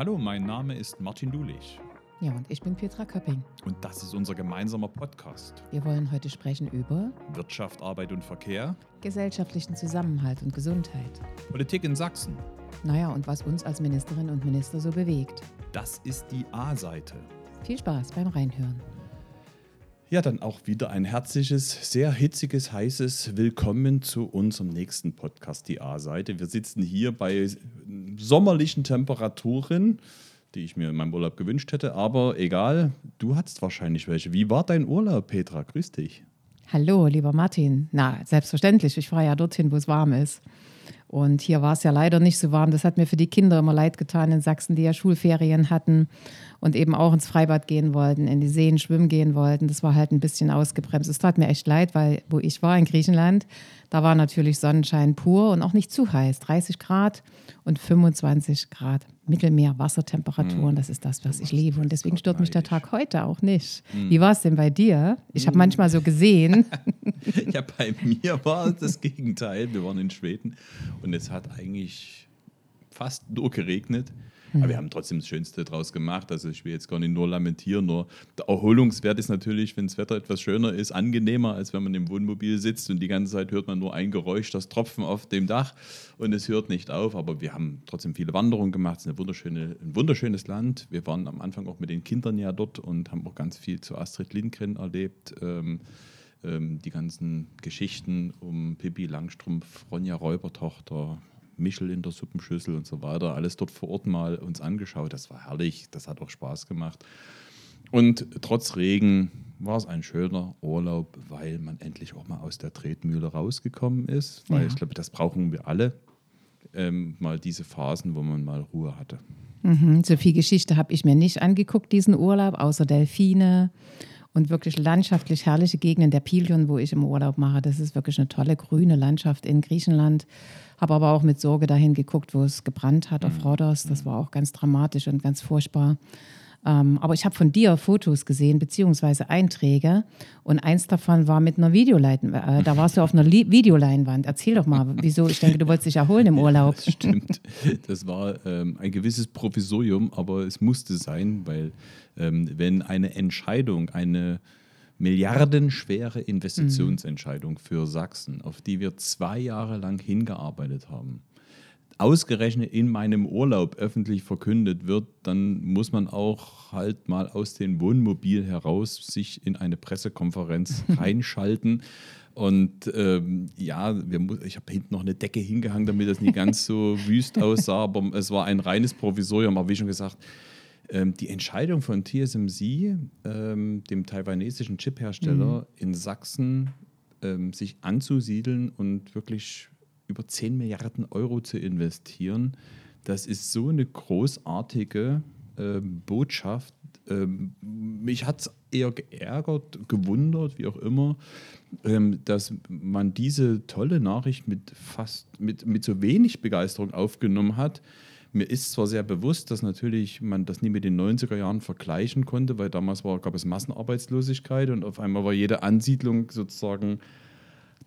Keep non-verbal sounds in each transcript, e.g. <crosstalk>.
Hallo, mein Name ist Martin Dulich Ja, und ich bin Petra Köpping. und das ist unser gemeinsamer Podcast. Wir wollen heute sprechen über Wirtschaft, Arbeit und Verkehr, gesellschaftlichen Zusammenhalt und Gesundheit. Politik in Sachsen. Naja, und was uns als Ministerinnen und Minister so bewegt. Das ist die A-Seite. Viel Spaß beim Reinhören. Ja, dann auch wieder ein herzliches, sehr hitziges, heißes Willkommen zu unserem nächsten Podcast, die A-Seite. Wir sitzen hier bei sommerlichen Temperaturen, die ich mir in meinem Urlaub gewünscht hätte, aber egal, du hattest wahrscheinlich welche. Wie war dein Urlaub, Petra? Grüß dich. Hallo, lieber Martin. Na, selbstverständlich. Ich fahre ja dorthin, wo es warm ist. Und hier war es ja leider nicht so warm. Das hat mir für die Kinder immer leid getan in Sachsen, die ja Schulferien hatten und eben auch ins Freibad gehen wollten, in die Seen schwimmen gehen wollten. Das war halt ein bisschen ausgebremst. Es tat mir echt leid, weil wo ich war in Griechenland, da war natürlich Sonnenschein pur und auch nicht zu heiß. 30 Grad und 25 Grad Mittelmeer, Wassertemperaturen. Das ist das, was ich liebe. Und deswegen stört mich der Tag heute auch nicht. Wie war es denn bei dir? Ich habe manchmal so gesehen. <laughs> Ja, bei mir war das Gegenteil. Wir waren in Schweden und es hat eigentlich fast nur geregnet. Aber wir haben trotzdem das Schönste draus gemacht. Also ich will jetzt gar nicht nur lamentieren, nur der Erholungswert ist natürlich, wenn das Wetter etwas schöner ist, angenehmer, als wenn man im Wohnmobil sitzt und die ganze Zeit hört man nur ein Geräusch, das Tropfen auf dem Dach und es hört nicht auf. Aber wir haben trotzdem viele Wanderungen gemacht. Es ist eine wunderschöne, ein wunderschönes Land. Wir waren am Anfang auch mit den Kindern ja dort und haben auch ganz viel zu Astrid Lindgren erlebt. Ähm, ähm, die ganzen Geschichten um Pippi Langstrumpf, Ronja Räubertochter, Michel in der Suppenschüssel und so weiter, alles dort vor Ort mal uns angeschaut. Das war herrlich, das hat auch Spaß gemacht. Und trotz Regen war es ein schöner Urlaub, weil man endlich auch mal aus der Tretmühle rausgekommen ist. Weil Ja. ich glaube, das brauchen wir alle. Ähm, mal diese Phasen, wo man mal Ruhe hatte. Mhm, so viel Geschichte habe ich mir nicht angeguckt, diesen Urlaub, außer Delfine und wirklich landschaftlich herrliche Gegenden. Der Pilion, wo ich im Urlaub mache, das ist wirklich eine tolle grüne Landschaft in Griechenland. Habe aber auch mit Sorge dahin geguckt, wo es gebrannt hat auf Rhodos. Das war auch ganz dramatisch und ganz furchtbar. Ähm, aber ich habe von dir Fotos gesehen, beziehungsweise Einträge. Und eins davon war mit einer Videoleinwand. Äh, da warst du auf einer Li Videoleinwand. Erzähl doch mal, wieso? Ich denke, du wolltest dich erholen im Urlaub. Das <laughs> stimmt. Das war ähm, ein gewisses Provisorium, aber es musste sein, weil ähm, wenn eine Entscheidung, eine milliardenschwere Investitionsentscheidung für Sachsen, auf die wir zwei Jahre lang hingearbeitet haben, ausgerechnet in meinem Urlaub öffentlich verkündet wird, dann muss man auch halt mal aus dem Wohnmobil heraus sich in eine Pressekonferenz <laughs> reinschalten. Und ähm, ja, wir, ich habe hinten noch eine Decke hingehangen, damit das nicht ganz so <laughs> wüst aussah, aber es war ein reines Provisorium. Aber wie schon gesagt, ähm, die Entscheidung von TSMC, ähm, dem taiwanesischen Chiphersteller in Sachsen, ähm, sich anzusiedeln und wirklich über 10 Milliarden Euro zu investieren, das ist so eine großartige ähm, Botschaft. Ähm, mich hat es eher geärgert, gewundert, wie auch immer, ähm, dass man diese tolle Nachricht mit fast mit, mit so wenig Begeisterung aufgenommen hat. Mir ist zwar sehr bewusst, dass natürlich man das nie mit den 90er Jahren vergleichen konnte, weil damals war, gab es Massenarbeitslosigkeit und auf einmal war jede Ansiedlung sozusagen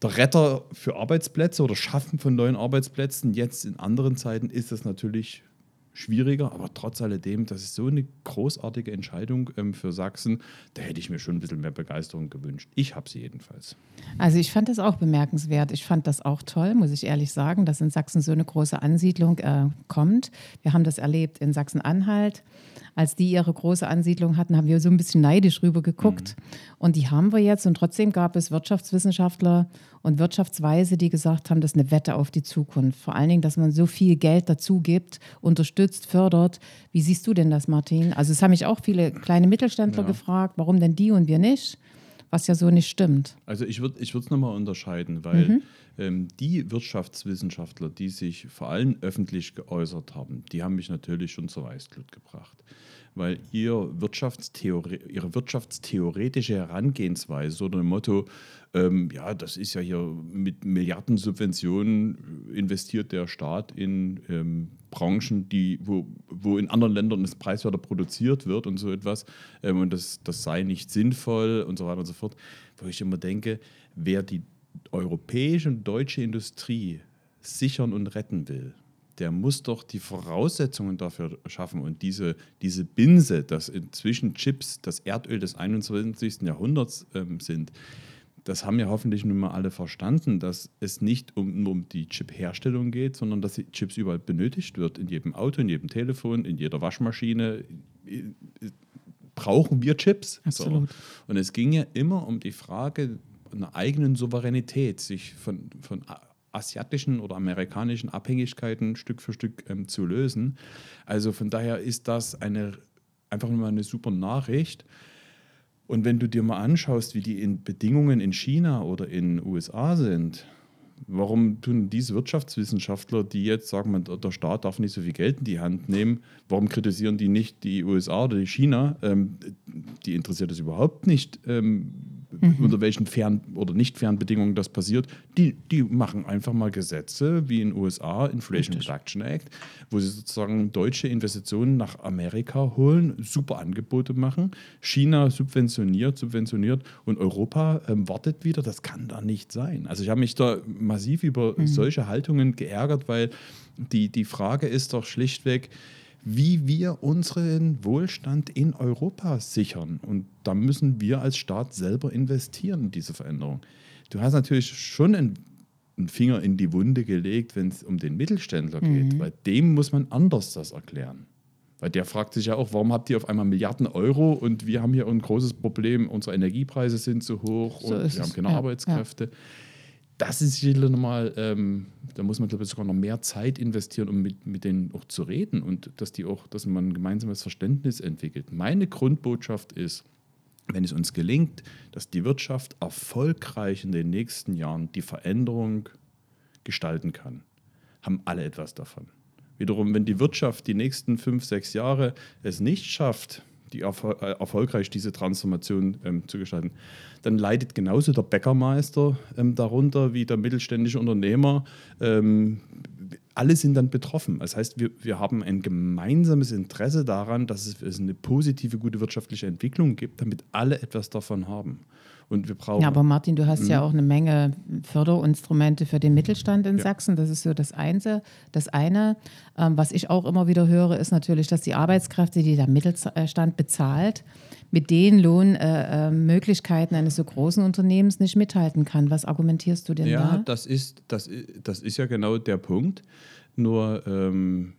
der Retter für Arbeitsplätze oder Schaffen von neuen Arbeitsplätzen. Jetzt in anderen Zeiten ist das natürlich schwieriger, aber trotz alledem, das ist so eine großartige Entscheidung ähm, für Sachsen. Da hätte ich mir schon ein bisschen mehr Begeisterung gewünscht. Ich habe sie jedenfalls. Also ich fand das auch bemerkenswert. Ich fand das auch toll, muss ich ehrlich sagen, dass in Sachsen so eine große Ansiedlung äh, kommt. Wir haben das erlebt in Sachsen-Anhalt. Als die ihre große Ansiedlung hatten, haben wir so ein bisschen neidisch rüber geguckt. Und die haben wir jetzt. Und trotzdem gab es Wirtschaftswissenschaftler und Wirtschaftsweise, die gesagt haben, das ist eine Wette auf die Zukunft. Vor allen Dingen, dass man so viel Geld dazu gibt, unterstützt, fördert. Wie siehst du denn das, Martin? Also es haben mich auch viele kleine Mittelständler Ja. gefragt, warum denn die und wir nicht? Was ja so nicht stimmt. Also ich würde ich es nochmal unterscheiden, weil ähm, die Wirtschaftswissenschaftler, die sich vor allem öffentlich geäußert haben, die haben mich natürlich schon zur Weißglut gebracht. Weil ihr Wirtschaftstheore ihre wirtschaftstheoretische Herangehensweise, so dem Motto, ähm, ja, das ist ja hier mit Milliardensubventionen investiert der Staat in ähm, Branchen, die, wo, wo in anderen Ländern das preiswerter produziert wird und so etwas. Ähm, und das, das sei nicht sinnvoll und so weiter und so fort. Wo ich immer denke, wer die europäische und deutsche Industrie sichern und retten will, der muss doch die Voraussetzungen dafür schaffen. Und diese, diese Binse, dass inzwischen Chips das Erdöl des 21. Jahrhunderts ähm, sind, das haben ja hoffentlich nun mal alle verstanden, dass es nicht um, um die Chip-Herstellung geht, sondern dass die Chips überall benötigt wird. In jedem Auto, in jedem Telefon, in jeder Waschmaschine brauchen wir Chips. Absolut. So. Und es ging ja immer um die Frage einer eigenen Souveränität, sich von, von asiatischen oder amerikanischen Abhängigkeiten Stück für Stück ähm, zu lösen. Also von daher ist das eine, einfach nur eine super Nachricht. Und wenn du dir mal anschaust, wie die in Bedingungen in China oder in den USA sind, warum tun diese Wirtschaftswissenschaftler, die jetzt sagen, der Staat darf nicht so viel Geld in die Hand nehmen, warum kritisieren die nicht die USA oder die China? Ähm, die interessiert es überhaupt nicht, ähm, mhm. unter welchen fairen oder nicht fairen Bedingungen das passiert. Die, die machen einfach mal Gesetze wie in den USA, Inflation Richtig. Reduction Act, wo sie sozusagen deutsche Investitionen nach Amerika holen, super Angebote machen. China subventioniert, subventioniert und Europa ähm, wartet wieder. Das kann da nicht sein. Also ich habe mich da massiv über mhm. solche Haltungen geärgert, weil die, die Frage ist doch schlichtweg, wie wir unseren Wohlstand in Europa sichern. Und da müssen wir als Staat selber investieren in diese Veränderung. Du hast natürlich schon einen, Finger in die Wunde gelegt, wenn es um den Mittelständler geht, mhm. weil dem muss man anders das erklären. Weil der fragt sich ja auch, warum habt ihr auf einmal Milliarden Euro und wir haben hier ein großes Problem, unsere Energiepreise sind zu hoch so und wir haben keine ja, Arbeitskräfte. Ja das ist sicher nochmal, ähm, da muss man, glaube ich, sogar noch mehr Zeit investieren, um mit, mit denen auch zu reden und dass die auch, dass man ein gemeinsames Verständnis entwickelt. Meine Grundbotschaft ist, wenn es uns gelingt, dass die Wirtschaft erfolgreich in den nächsten Jahren die Veränderung gestalten kann, haben alle etwas davon. Wiederum, wenn die Wirtschaft die nächsten fünf, sechs Jahre es nicht schafft, die erfol äh, erfolgreich diese Transformation ähm, zu gestalten. Dann leidet genauso der Bäckermeister ähm, darunter wie der mittelständische Unternehmer. Ähm, alle sind dann betroffen. Das heißt, wir, wir haben ein gemeinsames Interesse daran, dass es, es eine positive, gute wirtschaftliche Entwicklung gibt, damit alle etwas davon haben. Und wir brauchen. Ja, aber Martin, du hast mhm. ja auch eine Menge Förderinstrumente für den Mittelstand in ja. Sachsen. Das ist so das eine. Das eine, ähm, was ich auch immer wieder höre, ist natürlich, dass die Arbeitskräfte, die der Mittelstand bezahlt, mit den Lohnmöglichkeiten äh, äh, eines so großen Unternehmens nicht mithalten kann. Was argumentierst du denn ja, da? Ja, das ist, das, das ist ja genau der Punkt. Nur ähm,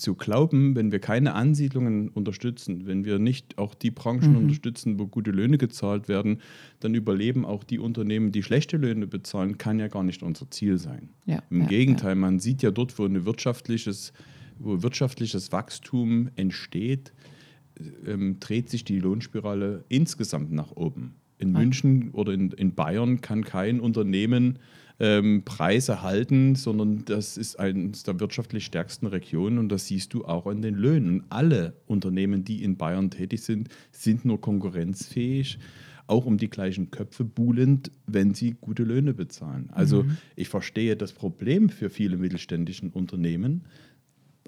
zu glauben, wenn wir keine Ansiedlungen unterstützen, wenn wir nicht auch die Branchen mhm. unterstützen, wo gute Löhne gezahlt werden, dann überleben auch die Unternehmen, die schlechte Löhne bezahlen, kann ja gar nicht unser Ziel sein. Ja, Im ja, Gegenteil, ja. man sieht ja dort, wo, ein wirtschaftliches, wo wirtschaftliches Wachstum entsteht, ähm, dreht sich die Lohnspirale insgesamt nach oben. In München oder in, in Bayern kann kein Unternehmen ähm, Preise halten, sondern das ist eines der wirtschaftlich stärksten Regionen und das siehst du auch an den Löhnen. Alle Unternehmen, die in Bayern tätig sind, sind nur konkurrenzfähig, auch um die gleichen Köpfe buhlend, wenn sie gute Löhne bezahlen. Also mhm. ich verstehe das Problem für viele mittelständische Unternehmen.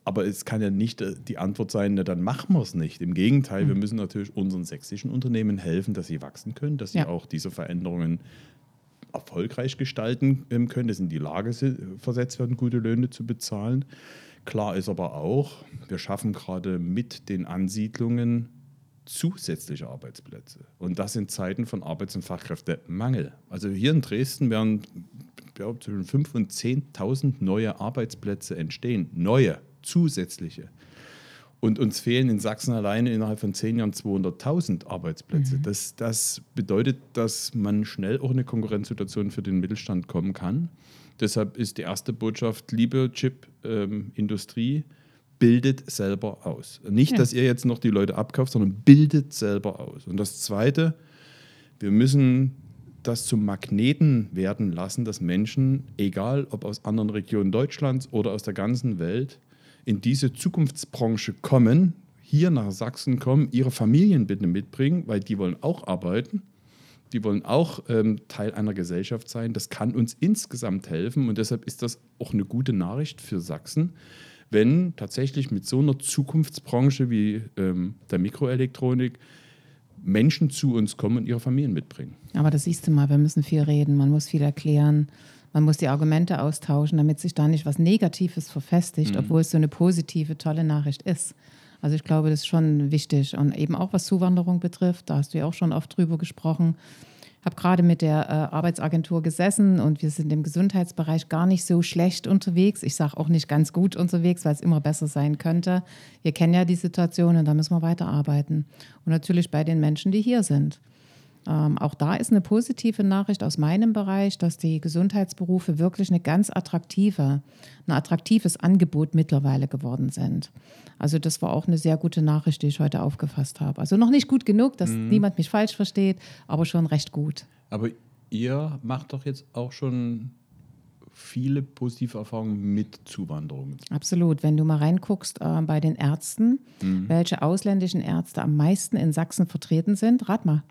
Aber es kann ja nicht äh, die Antwort sein, na, dann machen wir es nicht. Im Gegenteil, mhm. wir müssen natürlich unseren sächsischen Unternehmen helfen, dass sie wachsen können, dass sie ja. auch diese Veränderungen erfolgreich gestalten ähm, können, dass in die Lage versetzt werden, gute Löhne zu bezahlen. Klar ist aber auch, wir schaffen gerade mit den Ansiedlungen zusätzliche Arbeitsplätze. Und das in Zeiten von Arbeits- und Fachkräftemangel. Also hier in Dresden werden glaube, zwischen 5.000 und 10.000 neue Arbeitsplätze entstehen. Neue, zusätzliche. Und uns fehlen in Sachsen alleine innerhalb von zehn Jahren 200.000 Arbeitsplätze. Mhm. Das, das bedeutet, dass man schnell auch in eine Konkurrenzsituation für den Mittelstand kommen kann. Deshalb ist die erste Botschaft, liebe Chip-Industrie, ähm, bildet selber aus. Nicht, ja. dass ihr jetzt noch die Leute abkauft, sondern bildet selber aus. Und das Zweite, wir müssen das zum Magneten werden lassen, dass Menschen, egal ob aus anderen Regionen Deutschlands oder aus der ganzen Welt, in diese Zukunftsbranche kommen, hier nach Sachsen kommen, ihre Familien bitte mitbringen, weil die wollen auch arbeiten. Die wollen auch ähm, Teil einer Gesellschaft sein. Das kann uns insgesamt helfen und deshalb ist das auch eine gute Nachricht für Sachsen, wenn tatsächlich mit so einer Zukunftsbranche wie ähm, der Mikroelektronik Menschen zu uns kommen und ihre Familien mitbringen. Aber das siehst du mal, wir müssen viel reden, man muss viel erklären Man muss die Argumente austauschen, damit sich da nicht was Negatives verfestigt, mhm. obwohl es so eine positive, tolle Nachricht ist. Also ich glaube, das ist schon wichtig. Und eben auch was Zuwanderung betrifft, da hast du ja auch schon oft drüber gesprochen. Ich habe gerade mit der äh, Arbeitsagentur gesessen und wir sind im Gesundheitsbereich gar nicht so schlecht unterwegs. Ich sage auch nicht ganz gut unterwegs, weil es immer besser sein könnte. Wir kennen ja die Situation und da müssen wir weiterarbeiten. Und natürlich bei den Menschen, die hier sind. Ähm, auch da ist eine positive Nachricht aus meinem Bereich, dass die Gesundheitsberufe wirklich eine ganz attraktive, ein attraktives Angebot mittlerweile geworden sind. Also das war auch eine sehr gute Nachricht, die ich heute aufgefasst habe. Also noch nicht gut genug, dass mhm. niemand mich falsch versteht, aber schon recht gut. Aber ihr macht doch jetzt auch schon viele positive Erfahrungen mit Zuwanderung. Absolut. Wenn du mal reinguckst äh, bei den Ärzten, mhm. welche ausländischen Ärzte am meisten in Sachsen vertreten sind, rat mal.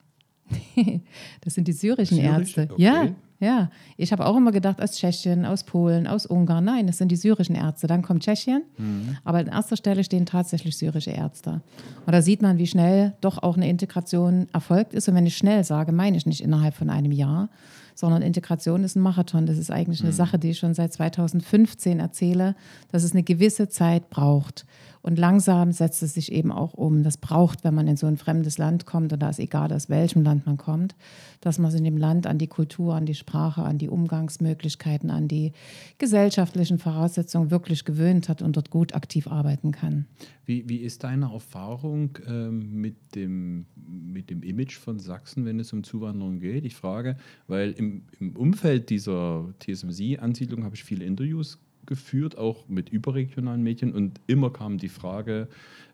<laughs> das sind die syrischen Syrisch? Ärzte. Okay. Ja, ja. Ich habe auch immer gedacht, aus Tschechien, aus Polen, aus Ungarn. Nein, das sind die syrischen Ärzte. Dann kommt Tschechien. Mhm. Aber an erster Stelle stehen tatsächlich syrische Ärzte. Und da sieht man, wie schnell doch auch eine Integration erfolgt ist. Und wenn ich schnell sage, meine ich nicht innerhalb von einem Jahr, sondern Integration ist ein Marathon. Das ist eigentlich eine mhm. Sache, die ich schon seit 2015 erzähle, dass es eine gewisse Zeit braucht. Und langsam setzt es sich eben auch um. Das braucht, wenn man in so ein fremdes Land kommt, und da ist egal, aus welchem Land man kommt, dass man sich in dem Land an die Kultur, an die Sprache, an die Umgangsmöglichkeiten, an die gesellschaftlichen Voraussetzungen wirklich gewöhnt hat und dort gut aktiv arbeiten kann. Wie, wie ist deine Erfahrung ähm, mit, dem, mit dem Image von Sachsen, wenn es um Zuwanderung geht? Ich frage, weil im, im Umfeld dieser TSMC-Ansiedlung habe ich viele Interviews geführt, auch mit überregionalen Medien. Und immer kam die Frage,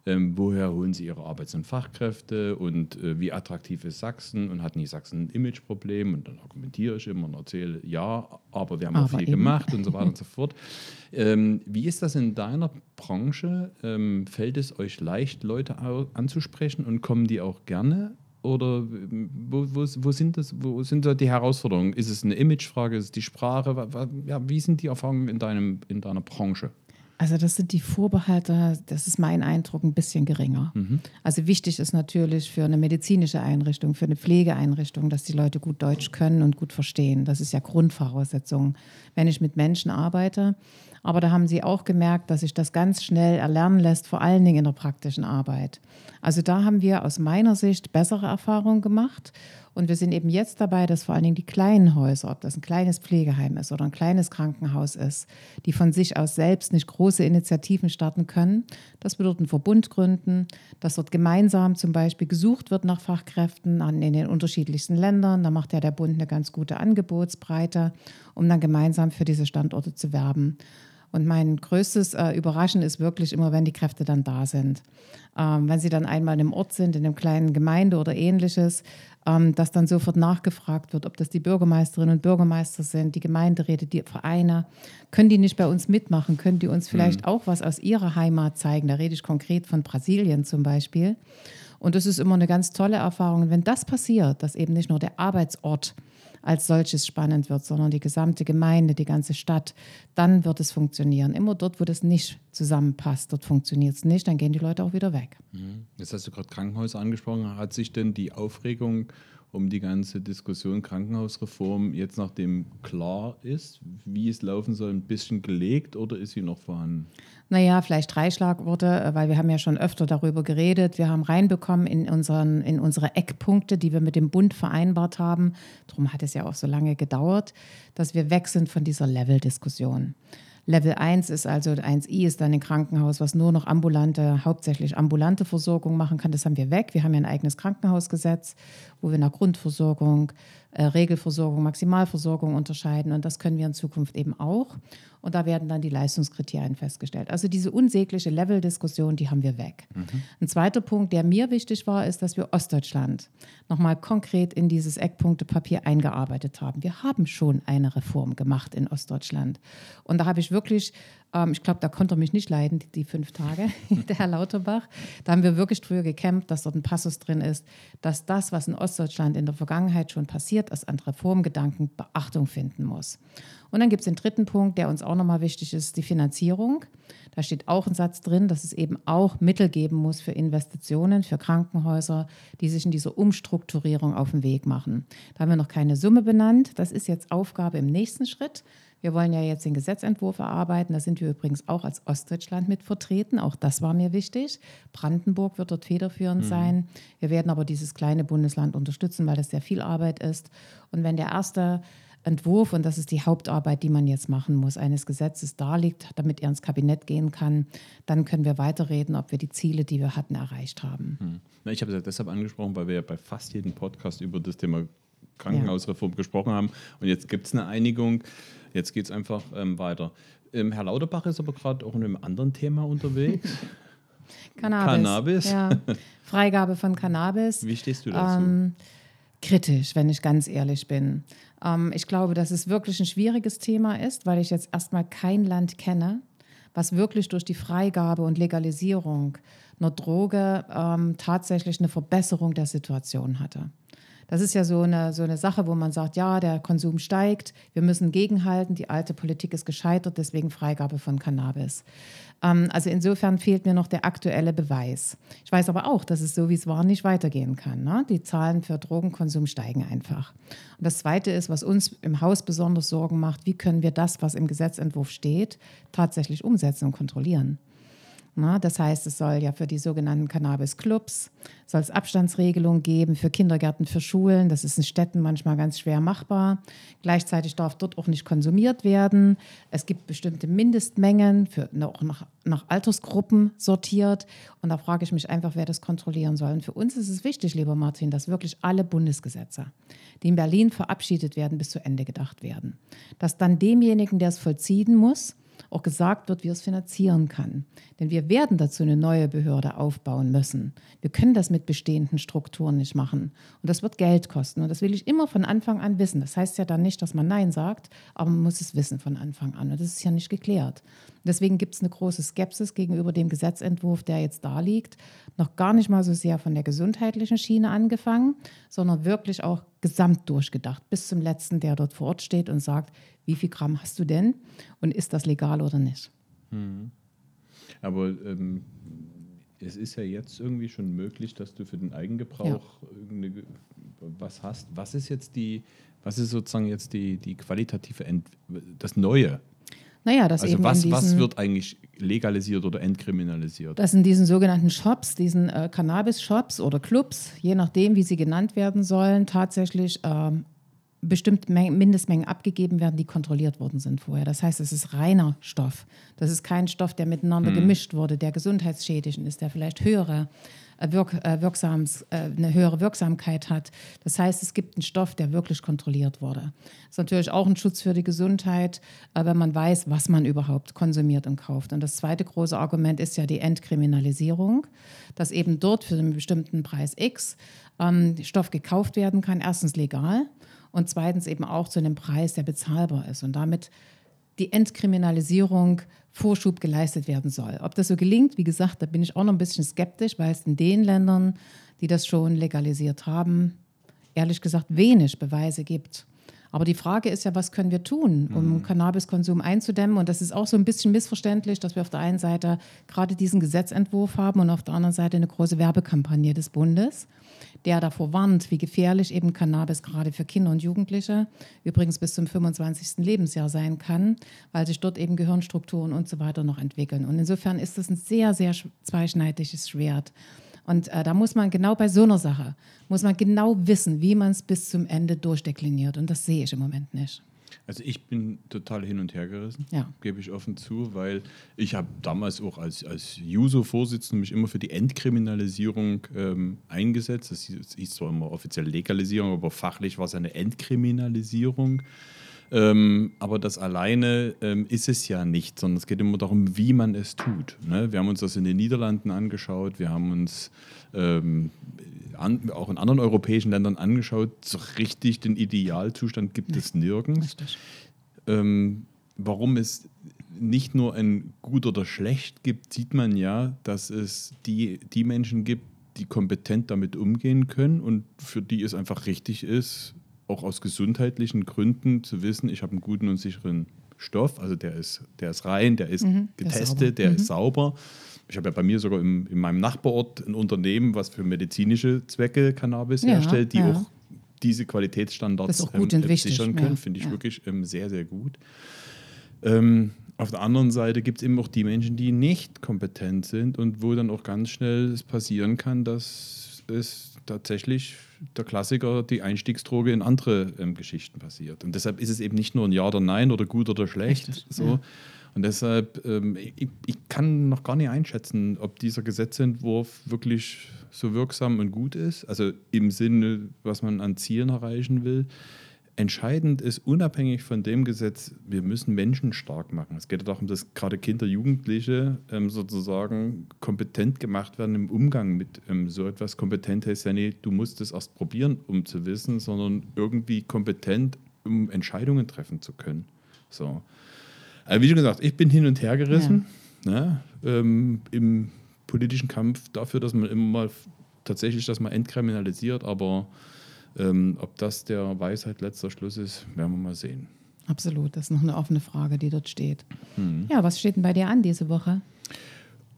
ähm, woher holen sie ihre Arbeits- und Fachkräfte und äh, wie attraktiv ist Sachsen und hat nicht Sachsen ein Imageproblem? Und dann argumentiere ich immer und erzähle, ja, aber wir haben aber auch viel eben. gemacht und so weiter und so <laughs> fort. Ähm, wie ist das in deiner Branche? Ähm, fällt es euch leicht, Leute anzusprechen und kommen die auch gerne? Oder wo, wo, wo, sind das, wo sind da die Herausforderungen? Ist es eine Imagefrage? Ist es die Sprache? Ja, wie sind die Erfahrungen in, deinem, in deiner Branche? Also das sind die Vorbehalte, das ist mein Eindruck, ein bisschen geringer. Mhm. Also wichtig ist natürlich für eine medizinische Einrichtung, für eine Pflegeeinrichtung, dass die Leute gut Deutsch können und gut verstehen. Das ist ja Grundvoraussetzung, wenn ich mit Menschen arbeite. Aber da haben sie auch gemerkt, dass sich das ganz schnell erlernen lässt, vor allen Dingen in der praktischen Arbeit. Also da haben wir aus meiner Sicht bessere Erfahrungen gemacht. Und wir sind eben jetzt dabei, dass vor allen Dingen die kleinen Häuser, ob das ein kleines Pflegeheim ist oder ein kleines Krankenhaus ist, die von sich aus selbst nicht große Initiativen starten können, dass wir dort einen Verbund gründen, dass dort gemeinsam zum Beispiel gesucht wird nach Fachkräften in den unterschiedlichsten Ländern. Da macht ja der Bund eine ganz gute Angebotsbreite, um dann gemeinsam für diese Standorte zu werben. Und mein größtes äh, Überraschen ist wirklich immer, wenn die Kräfte dann da sind. Ähm, wenn sie dann einmal in einem Ort sind, in einem kleinen Gemeinde oder ähnliches, ähm, dass dann sofort nachgefragt wird, ob das die Bürgermeisterinnen und Bürgermeister sind, die Gemeinderäte, die Vereine. Können die nicht bei uns mitmachen? Können die uns vielleicht mhm. auch was aus ihrer Heimat zeigen? Da rede ich konkret von Brasilien zum Beispiel. Und das ist immer eine ganz tolle Erfahrung. Und wenn das passiert, dass eben nicht nur der Arbeitsort als solches spannend wird, sondern die gesamte Gemeinde, die ganze Stadt, dann wird es funktionieren. Immer dort, wo das nicht zusammenpasst, dort funktioniert es nicht, dann gehen die Leute auch wieder weg. Mhm. Jetzt hast du gerade Krankenhäuser angesprochen. Hat sich denn die Aufregung um die ganze Diskussion Krankenhausreform jetzt, nachdem klar ist, wie es laufen soll, ein bisschen gelegt oder ist sie noch vorhanden? Naja, vielleicht drei Schlagworte, äh, weil wir haben ja schon öfter darüber geredet. Wir haben reinbekommen in, unseren, in unsere Eckpunkte, die wir mit dem Bund vereinbart haben. Darum hat es ja auch so lange gedauert, dass wir weg sind von dieser Level-Diskussion. Level 1 ist also 1i ist dann ein Krankenhaus, was nur noch ambulante, hauptsächlich ambulante Versorgung machen kann. Das haben wir weg. Wir haben ja ein eigenes Krankenhausgesetz, wo wir nach Grundversorgung, äh, Regelversorgung, Maximalversorgung unterscheiden. Und das können wir in Zukunft eben auch. Und da werden dann die Leistungskriterien festgestellt. Also diese unsägliche Level-Diskussion, die haben wir weg. Mhm. Ein zweiter Punkt, der mir wichtig war, ist, dass wir Ostdeutschland nochmal konkret in dieses Eckpunktepapier eingearbeitet haben. Wir haben schon eine Reform gemacht in Ostdeutschland. Und da habe ich wirklich Ähm, ich glaube, da konnte er mich nicht leiden, die, die fünf Tage, <laughs> der Herr Lauterbach. Da haben wir wirklich früher gekämpft, dass dort ein Passus drin ist, dass das, was in Ostdeutschland in der Vergangenheit schon passiert ist, an Reformgedanken Beachtung finden muss. Und dann gibt es den dritten Punkt, der uns auch nochmal wichtig ist, die Finanzierung. Da steht auch ein Satz drin, dass es eben auch Mittel geben muss für Investitionen, für Krankenhäuser, die sich in dieser Umstrukturierung auf den Weg machen. Da haben wir noch keine Summe benannt. Das ist jetzt Aufgabe im nächsten Schritt. Wir wollen ja jetzt den Gesetzentwurf erarbeiten. Da sind wir übrigens auch als Ostdeutschland mit vertreten. Auch das war mir wichtig. Brandenburg wird dort federführend mhm. sein. Wir werden aber dieses kleine Bundesland unterstützen, weil das sehr viel Arbeit ist. Und wenn der erste Entwurf, und das ist die Hauptarbeit, die man jetzt machen muss, eines Gesetzes darliegt, damit er ins Kabinett gehen kann, dann können wir weiterreden, ob wir die Ziele, die wir hatten, erreicht haben. Hm. Na, ich habe es ja deshalb angesprochen, weil wir ja bei fast jedem Podcast über das Thema Krankenhausreform ja. gesprochen haben. Und jetzt gibt es eine Einigung. Jetzt geht es einfach ähm, weiter. Ähm, Herr Lauterbach ist aber gerade auch in einem anderen Thema unterwegs. <laughs> Cannabis. Cannabis. Ja. Freigabe von Cannabis. Wie stehst du dazu? Ähm, kritisch, wenn ich ganz ehrlich bin. Ähm, ich glaube, dass es wirklich ein schwieriges Thema ist, weil ich jetzt erstmal kein Land kenne, was wirklich durch die Freigabe und Legalisierung einer Droge ähm, tatsächlich eine Verbesserung der Situation hatte. Das ist ja so eine, so eine Sache, wo man sagt, ja, der Konsum steigt, wir müssen gegenhalten, die alte Politik ist gescheitert, deswegen Freigabe von Cannabis. Ähm, also insofern fehlt mir noch der aktuelle Beweis. Ich weiß aber auch, dass es so, wie es war, nicht weitergehen kann. Ne? Die Zahlen für Drogenkonsum steigen einfach. Und das Zweite ist, was uns im Haus besonders Sorgen macht, wie können wir das, was im Gesetzentwurf steht, tatsächlich umsetzen und kontrollieren. Na, das heißt, es soll ja für die sogenannten Cannabis-Clubs, soll es Abstandsregelungen geben für Kindergärten, für Schulen. Das ist in Städten manchmal ganz schwer machbar. Gleichzeitig darf dort auch nicht konsumiert werden. Es gibt bestimmte Mindestmengen, für, auch nach, nach Altersgruppen sortiert. Und da frage ich mich einfach, wer das kontrollieren soll. Und für uns ist es wichtig, lieber Martin, dass wirklich alle Bundesgesetze, die in Berlin verabschiedet werden, bis zu Ende gedacht werden. Dass dann demjenigen, der es vollziehen muss, auch gesagt wird, wie es finanzieren kann. Denn wir werden dazu eine neue Behörde aufbauen müssen. Wir können das mit bestehenden Strukturen nicht machen. Und das wird Geld kosten. Und das will ich immer von Anfang an wissen. Das heißt ja dann nicht, dass man Nein sagt, aber man muss es wissen von Anfang an. Und das ist ja nicht geklärt. Deswegen gibt es eine große Skepsis gegenüber dem Gesetzentwurf, der jetzt da liegt. Noch gar nicht mal so sehr von der gesundheitlichen Schiene angefangen, sondern wirklich auch gesamt durchgedacht, bis zum letzten, der dort vor Ort steht und sagt, wie viel Gramm hast du denn und ist das legal oder nicht? Hm. Aber ähm, es ist ja jetzt irgendwie schon möglich, dass du für den Eigengebrauch ja. was hast. Was ist jetzt die, was ist sozusagen jetzt die, die qualitative, Ent das Neue? Naja, das also eben was, diesen, was wird eigentlich legalisiert oder entkriminalisiert? Das in diesen sogenannten Shops, diesen äh, Cannabis-Shops oder Clubs, je nachdem, wie sie genannt werden sollen, tatsächlich ähm, bestimmte Mindestmengen abgegeben werden, die kontrolliert worden sind vorher. Das heißt, es ist reiner Stoff. Das ist kein Stoff, der miteinander hm. gemischt wurde, der gesundheitsschädigend ist, der vielleicht höhere Wirk, äh, wirksams, äh, eine höhere Wirksamkeit hat. Das heißt, es gibt einen Stoff, der wirklich kontrolliert wurde. Das ist natürlich auch ein Schutz für die Gesundheit, äh, wenn man weiß, was man überhaupt konsumiert und kauft. Und das zweite große Argument ist ja die Entkriminalisierung, dass eben dort für einen bestimmten Preis X ähm, Stoff gekauft werden kann. Erstens legal und zweitens eben auch zu einem Preis, der bezahlbar ist und damit die Entkriminalisierung Vorschub geleistet werden soll. Ob das so gelingt, wie gesagt, da bin ich auch noch ein bisschen skeptisch, weil es in den Ländern, die das schon legalisiert haben, ehrlich gesagt wenig Beweise gibt. Aber die Frage ist ja, was können wir tun, um mhm. Cannabiskonsum einzudämmen? Und das ist auch so ein bisschen missverständlich, dass wir auf der einen Seite gerade diesen Gesetzentwurf haben und auf der anderen Seite eine große Werbekampagne des Bundes der davor warnt, wie gefährlich eben Cannabis gerade für Kinder und Jugendliche übrigens bis zum 25. Lebensjahr sein kann, weil sich dort eben Gehirnstrukturen und so weiter noch entwickeln. Und insofern ist das ein sehr, sehr zweischneidiges Schwert. Und äh, da muss man genau bei so einer Sache, muss man genau wissen, wie man es bis zum Ende durchdekliniert. Und das sehe ich im Moment nicht. Also ich bin total hin und her gerissen, ja. gebe ich offen zu, weil ich habe damals auch als, als Juso-Vorsitzender mich immer für die Entkriminalisierung ähm, eingesetzt. Das hieß zwar immer offizielle Legalisierung, aber fachlich war es eine Entkriminalisierung. Ähm, aber das alleine ähm, ist es ja nicht, sondern es geht immer darum, wie man es tut. Ne? Wir haben uns das in den Niederlanden angeschaut, wir haben uns ähm, an, auch in anderen europäischen Ländern angeschaut. So richtig den Idealzustand gibt es nirgends. Ähm, warum es nicht nur ein gut oder schlecht gibt, sieht man ja, dass es die, die Menschen gibt, die kompetent damit umgehen können und für die es einfach richtig ist, auch aus gesundheitlichen Gründen zu wissen, ich habe einen guten und sicheren Stoff, also der ist, der ist rein, der ist mhm, getestet, der, ist, der mhm. ist sauber. Ich habe ja bei mir sogar im, in meinem Nachbarort ein Unternehmen, was für medizinische Zwecke Cannabis ja, herstellt, die ja. auch diese Qualitätsstandards ähm, sichern können, ja, finde ich wirklich ähm, sehr, sehr gut. Ähm, auf der anderen Seite gibt es eben auch die Menschen, die nicht kompetent sind und wo dann auch ganz schnell es passieren kann, dass es tatsächlich der Klassiker, die Einstiegsdroge in andere ähm, Geschichten passiert. Und deshalb ist es eben nicht nur ein Ja oder Nein oder gut oder schlecht. Richtig, so. Ja. Und deshalb, ähm, ich, ich, kann noch gar nicht einschätzen, ob dieser Gesetzentwurf wirklich so wirksam und gut ist. Also im Sinne, was man an Zielen erreichen will. Entscheidend ist, unabhängig von dem Gesetz, wir müssen Menschen stark machen. Es geht darum, dass gerade Kinder, Jugendliche ähm, sozusagen kompetent gemacht werden im Umgang mit ähm, so etwas. Kompetent heißt ja nicht, du musst es erst probieren, um zu wissen, sondern irgendwie kompetent, um Entscheidungen treffen zu können. So. Also wie schon gesagt, ich bin hin und her gerissen ja. ne, ähm, im politischen Kampf dafür, dass man immer mal tatsächlich das mal entkriminalisiert, aber ähm, ob das der Weisheit letzter Schluss ist, werden wir mal sehen. Absolut, das ist noch eine offene Frage, die dort steht. Mhm. Ja, was steht denn bei dir an diese Woche?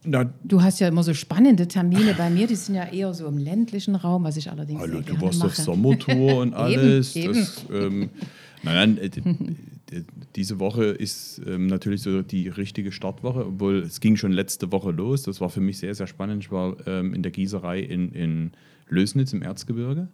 Na, du hast ja immer so spannende Termine bei mir, die sind ja eher so im ländlichen Raum, was ich allerdings Hallo, du warst auf Sommertour und <laughs> alles. eben, das, eben. Ähm, nein, nein, äh, <laughs> diese Woche ist ähm, natürlich so die richtige Startwoche, obwohl es ging schon letzte Woche los. Das war für mich sehr, sehr spannend. Ich war ähm, in der Gießerei in, in Lösnitz im Erzgebirge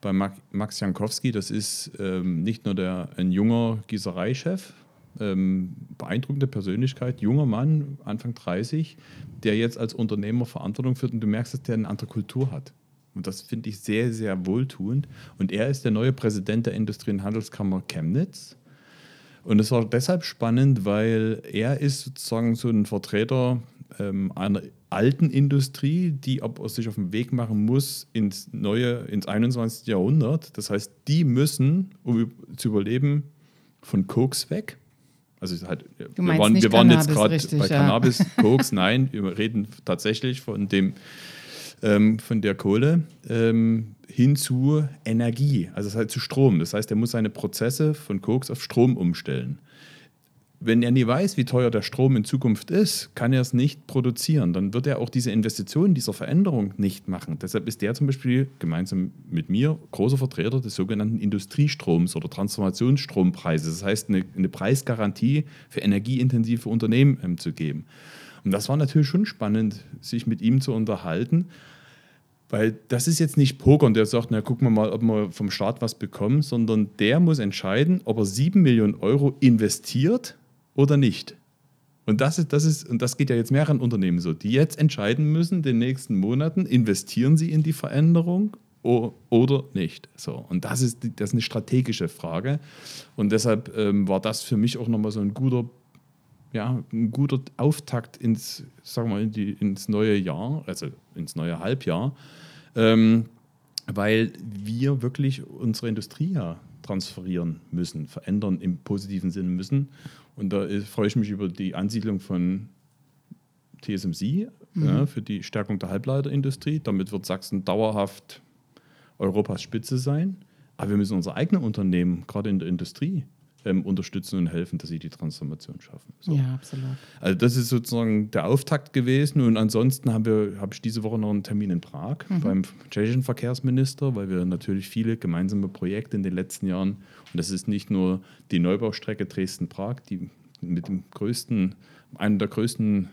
bei Max Jankowski. Das ist ähm, nicht nur der, ein junger Gießereichef, ähm, beeindruckende Persönlichkeit, junger Mann, Anfang 30, der jetzt als Unternehmer Verantwortung führt und du merkst, dass der eine andere Kultur hat. Und das finde ich sehr, sehr wohltuend. Und er ist der neue Präsident der Industrie- und Handelskammer Chemnitz. Und es war deshalb spannend, weil er ist sozusagen so ein Vertreter ähm, einer alten Industrie, die sich auf den Weg machen muss ins neue, ins 21. Jahrhundert. Das heißt, die müssen, um zu überleben, von Koks weg. Also halt, wir waren, wir waren jetzt gerade bei ja. Cannabis, <laughs> Koks, nein, wir reden tatsächlich von dem ähm, von der Kohle ähm, hin zu Energie, also heißt zu Strom. Das heißt, er muss seine Prozesse von Koks auf Strom umstellen wenn er nie weiß, wie teuer der Strom in Zukunft ist, kann er es nicht produzieren. Dann wird er auch diese Investition, dieser Veränderung nicht machen. Deshalb ist der zum Beispiel gemeinsam mit mir großer Vertreter des sogenannten Industriestroms oder Transformationsstrompreises. Das heißt, eine, eine Preisgarantie für energieintensive Unternehmen ähm, zu geben. Und das war natürlich schon spannend, sich mit ihm zu unterhalten. Weil das ist jetzt nicht Poker und der sagt, na gucken wir mal, ob wir vom Staat was bekommen, sondern der muss entscheiden, ob er 7 Millionen Euro investiert oder nicht. Und das, ist, das ist, und das geht ja jetzt mehreren Unternehmen so, die jetzt entscheiden müssen, in den nächsten Monaten, investieren sie in die Veränderung oder nicht. So, und das ist, das ist eine strategische Frage. Und deshalb ähm, war das für mich auch nochmal so ein guter, ja, ein guter Auftakt ins, sagen wir, in die, ins neue Jahr, also ins neue Halbjahr, ähm, weil wir wirklich unsere Industrie ja transferieren müssen, verändern im positiven Sinne müssen. Und da freue ich mich über die Ansiedlung von TSMC mhm. ja, für die Stärkung der Halbleiterindustrie. Damit wird Sachsen dauerhaft Europas Spitze sein. Aber wir müssen unsere eigenen Unternehmen, gerade in der Industrie, ähm, unterstützen und helfen, dass sie die Transformation schaffen. So. Ja, absolut. Also das ist sozusagen der Auftakt gewesen und ansonsten haben wir, habe ich diese Woche noch einen Termin in Prag mhm. beim tschechischen Verkehrsminister, weil wir natürlich viele gemeinsame Projekte in den letzten Jahren, und das ist nicht nur die Neubaustrecke Dresden-Prag, die mit dem größten, einer der größten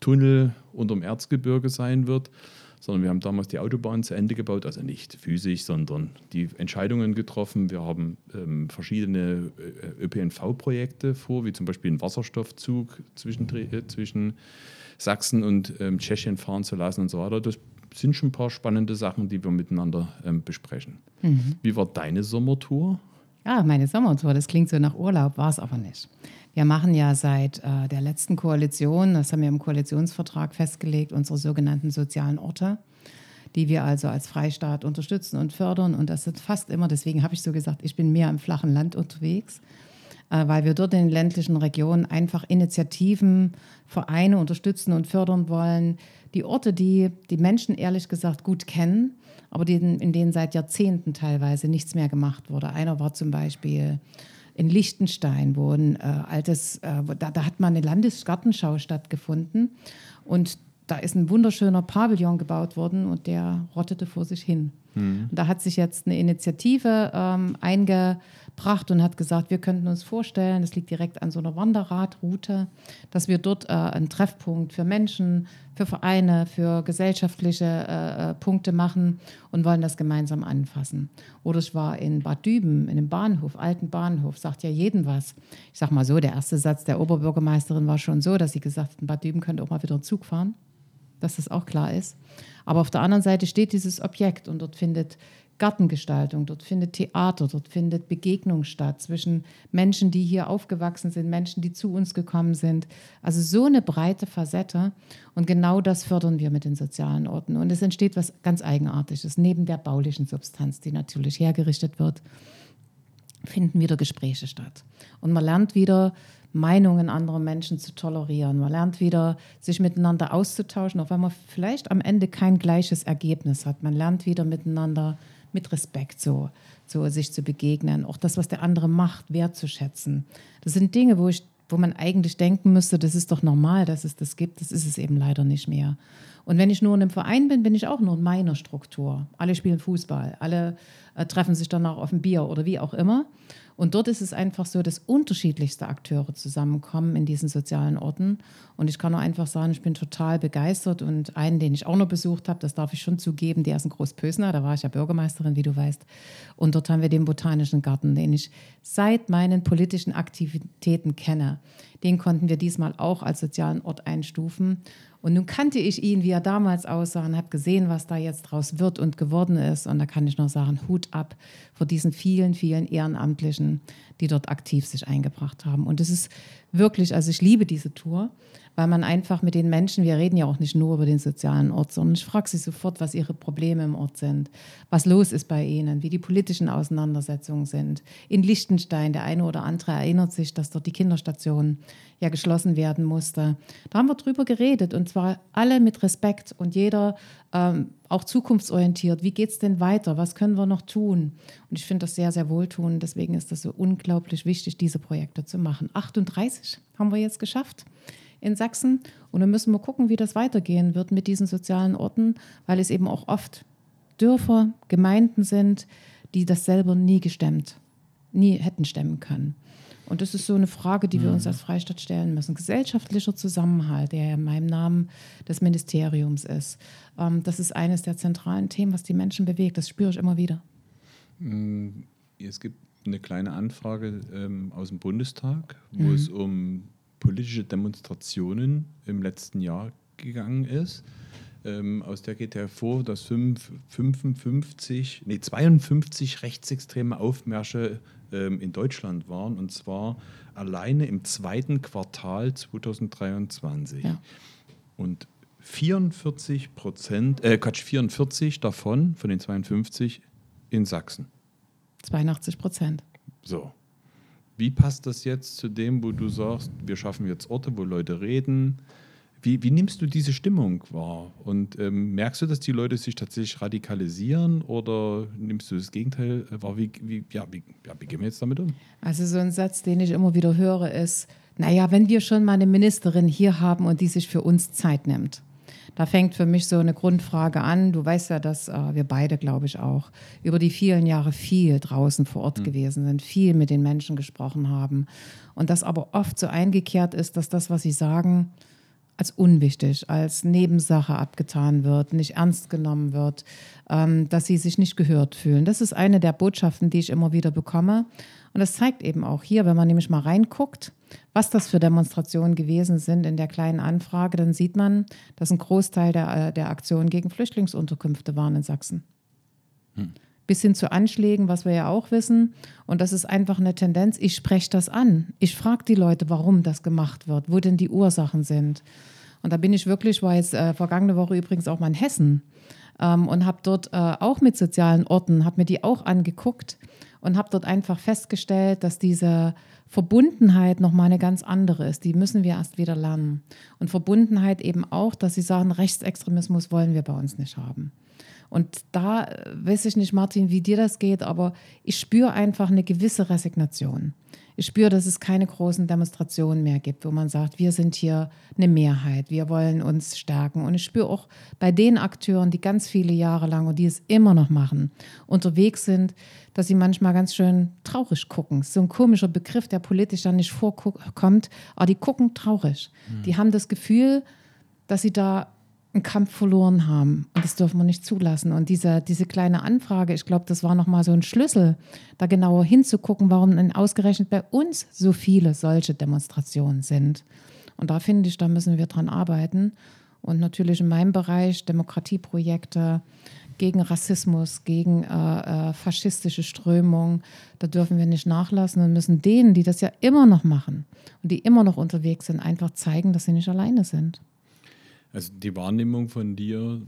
Tunnel unterm Erzgebirge sein wird, sondern wir haben damals die Autobahn zu Ende gebaut, also nicht physisch, sondern die Entscheidungen getroffen. Wir haben ähm, verschiedene äh, ÖPNV-Projekte vor, wie zum Beispiel einen Wasserstoffzug zwischen, äh, zwischen Sachsen und ähm, Tschechien fahren zu lassen und so weiter. Das sind schon ein paar spannende Sachen, die wir miteinander ähm, besprechen. Mhm. Wie war deine Sommertour? Ja, meine Sommertour, das klingt so nach Urlaub, war es aber nicht. Wir machen ja seit äh, der letzten Koalition, das haben wir im Koalitionsvertrag festgelegt, unsere sogenannten sozialen Orte, die wir also als Freistaat unterstützen und fördern. Und das sind fast immer, deswegen habe ich so gesagt, ich bin mehr im flachen Land unterwegs. äh, weil wir dort in den ländlichen Regionen einfach Initiativen, Vereine unterstützen und fördern wollen. Die Orte, die die Menschen ehrlich gesagt gut kennen, aber die, in denen seit Jahrzehnten teilweise nichts mehr gemacht wurde. Einer war zum Beispiel in Liechtenstein, wo ein äh, altes, äh, da, da, hat mal eine Landesgartenschau stattgefunden und da ist ein wunderschöner Pavillon gebaut worden und der rottete vor sich hin. Mhm. Da hat sich jetzt eine Initiative ähm, eingebracht und hat gesagt, wir könnten uns vorstellen, das liegt direkt an so einer Wanderradroute, dass wir dort äh, einen Treffpunkt für Menschen, für Vereine, für gesellschaftliche äh, äh, Punkte machen und wollen das gemeinsam anfassen. Oder ich war in Bad Düben, in einem Bahnhof, alten Bahnhof, sagt ja jeden was. Ich sag mal so, der erste Satz der Oberbürgermeisterin war schon so, dass sie gesagt hat, in Bad Düben könnte auch mal wieder ein Zug fahren dass das auch klar ist. Aber auf der anderen Seite steht dieses Objekt und dort findet Gartengestaltung, dort findet Theater, dort findet Begegnung statt zwischen Menschen, die hier aufgewachsen sind, Menschen, die zu uns gekommen sind. Also so eine breite Facette und genau das fördern wir mit den sozialen Orten. Und es entsteht was ganz Eigenartiges. Neben der baulichen Substanz, die natürlich hergerichtet wird, finden wieder Gespräche statt. Und man lernt wieder Meinungen anderer Menschen zu tolerieren. Man lernt wieder, sich miteinander auszutauschen, auch wenn man vielleicht am Ende kein gleiches Ergebnis hat. Man lernt wieder miteinander mit Respekt so, so sich zu begegnen, auch das, was der andere macht, wertzuschätzen. Das sind Dinge, wo ich wo man eigentlich denken müsste, das ist doch normal, dass es das gibt. Das ist es eben leider nicht mehr. Und wenn ich nur in einem Verein bin, bin ich auch nur in meiner Struktur. Alle spielen Fußball, alle äh, treffen sich danach auf ein Bier oder wie auch immer. Und dort ist es einfach so, dass unterschiedlichste Akteure zusammenkommen in diesen sozialen Orten. Und ich kann nur einfach sagen, ich bin total begeistert. Und einen, den ich auch noch besucht habe, das darf ich schon zugeben, der ist in Großpösner. Da war ich ja Bürgermeisterin, wie du weißt. Und dort haben wir den Botanischen Garten, den ich seit meinen politischen Aktivitäten kenne. Den konnten wir diesmal auch als sozialen Ort einstufen. Und nun kannte ich ihn, wie er damals aussah und habe gesehen, was da jetzt draus wird und geworden ist. Und da kann ich nur sagen, Hut ab vor diesen vielen, vielen Ehrenamtlichen, die dort aktiv sich eingebracht haben. Und es ist wirklich, also ich liebe diese Tour, weil man einfach mit den Menschen, wir reden ja auch nicht nur über den sozialen Ort, sondern ich frage sie sofort, was ihre Probleme im Ort sind, was los ist bei ihnen, wie die politischen Auseinandersetzungen sind. In Liechtenstein, der eine oder andere erinnert sich, dass dort die Kinderstation ja geschlossen werden musste. Da haben wir drüber geredet und zwar alle mit Respekt und jeder ähm, auch zukunftsorientiert. Wie geht es denn weiter? Was können wir noch tun? Und ich finde das sehr, sehr wohltuend. Deswegen ist das so unglaublich wichtig, diese Projekte zu machen. 38 haben wir jetzt geschafft in Sachsen. Und dann müssen wir gucken, wie das weitergehen wird mit diesen sozialen Orten, weil es eben auch oft Dörfer, Gemeinden sind, die das selber nie gestemmt, nie hätten stemmen können. Und das ist so eine Frage, die wir uns mhm. als Freistaat stellen müssen. Gesellschaftlicher Zusammenhalt, der ja in meinem Namen des Ministeriums ist, ähm, das ist eines der zentralen Themen, was die Menschen bewegt. Das spüre ich immer wieder. Mm, es gibt eine kleine Anfrage ähm, aus dem Bundestag, wo mhm. es um politische Demonstrationen im letzten Jahr gegangen ist. Ähm, aus der geht hervor, dass 55, nee, 52 rechtsextreme Aufmärsche ähm, in Deutschland waren und zwar alleine im zweiten Quartal 2023. Ja. Und 44 Prozent, äh, Quatsch, 44 davon, von den 52, in Sachsen. 82 Prozent. So. Wie passt das jetzt zu dem, wo du sagst, wir schaffen jetzt Orte, wo Leute reden? Wie, wie nimmst du diese Stimmung wahr? Und ähm, merkst du, dass die Leute sich tatsächlich radikalisieren oder nimmst du das Gegenteil wahr? Wie, wie, ja, wie, ja, wie gehen wir jetzt damit um? Also so ein Satz, den ich immer wieder höre, ist, naja, wenn wir schon mal eine Ministerin hier haben und die sich für uns Zeit nimmt, da fängt für mich so eine Grundfrage an. Du weißt ja, dass äh, wir beide, glaube ich, auch über die vielen Jahre viel draußen vor Ort mhm. gewesen sind, viel mit den Menschen gesprochen haben. Und das aber oft so eingekehrt ist, dass das, was sie sagen, als unwichtig, als Nebensache abgetan wird, nicht ernst genommen wird, ähm, dass sie sich nicht gehört fühlen. Das ist eine der Botschaften, die ich immer wieder bekomme. Und das zeigt eben auch hier, wenn man nämlich mal reinguckt, was das für Demonstrationen gewesen sind in der kleinen Anfrage, dann sieht man, dass ein Großteil der, äh, der Aktionen gegen Flüchtlingsunterkünfte waren in Sachsen. Hm. Bis hin zu Anschlägen, was wir ja auch wissen. Und das ist einfach eine Tendenz. Ich spreche das an. Ich frage die Leute, warum das gemacht wird, wo denn die Ursachen sind. Und da bin ich wirklich, war jetzt äh, vergangene Woche übrigens auch mal in Hessen ähm, und habe dort äh, auch mit sozialen Orten, habe mir die auch angeguckt und habe dort einfach festgestellt, dass diese Verbundenheit nochmal eine ganz andere ist. Die müssen wir erst wieder lernen. Und Verbundenheit eben auch, dass sie sagen, Rechtsextremismus wollen wir bei uns nicht haben. Und da äh, weiß ich nicht, Martin, wie dir das geht, aber ich spüre einfach eine gewisse Resignation. Ich spüre, dass es keine großen Demonstrationen mehr gibt, wo man sagt, wir sind hier eine Mehrheit, wir wollen uns stärken. Und ich spüre auch bei den Akteuren, die ganz viele Jahre lang und die es immer noch machen, unterwegs sind, dass sie manchmal ganz schön traurig gucken. So ein komischer Begriff, der politisch dann nicht vorkommt, aber die gucken traurig. Mhm. Die haben das Gefühl, dass sie da einen Kampf verloren haben. Und das dürfen wir nicht zulassen. Und diese, diese kleine Anfrage, ich glaube, das war nochmal so ein Schlüssel, da genauer hinzugucken, warum denn ausgerechnet bei uns so viele solche Demonstrationen sind. Und da finde ich, da müssen wir dran arbeiten. Und natürlich in meinem Bereich Demokratieprojekte gegen Rassismus, gegen äh, äh, faschistische Strömungen, da dürfen wir nicht nachlassen und müssen denen, die das ja immer noch machen und die immer noch unterwegs sind, einfach zeigen, dass sie nicht alleine sind. Also die Wahrnehmung von dir,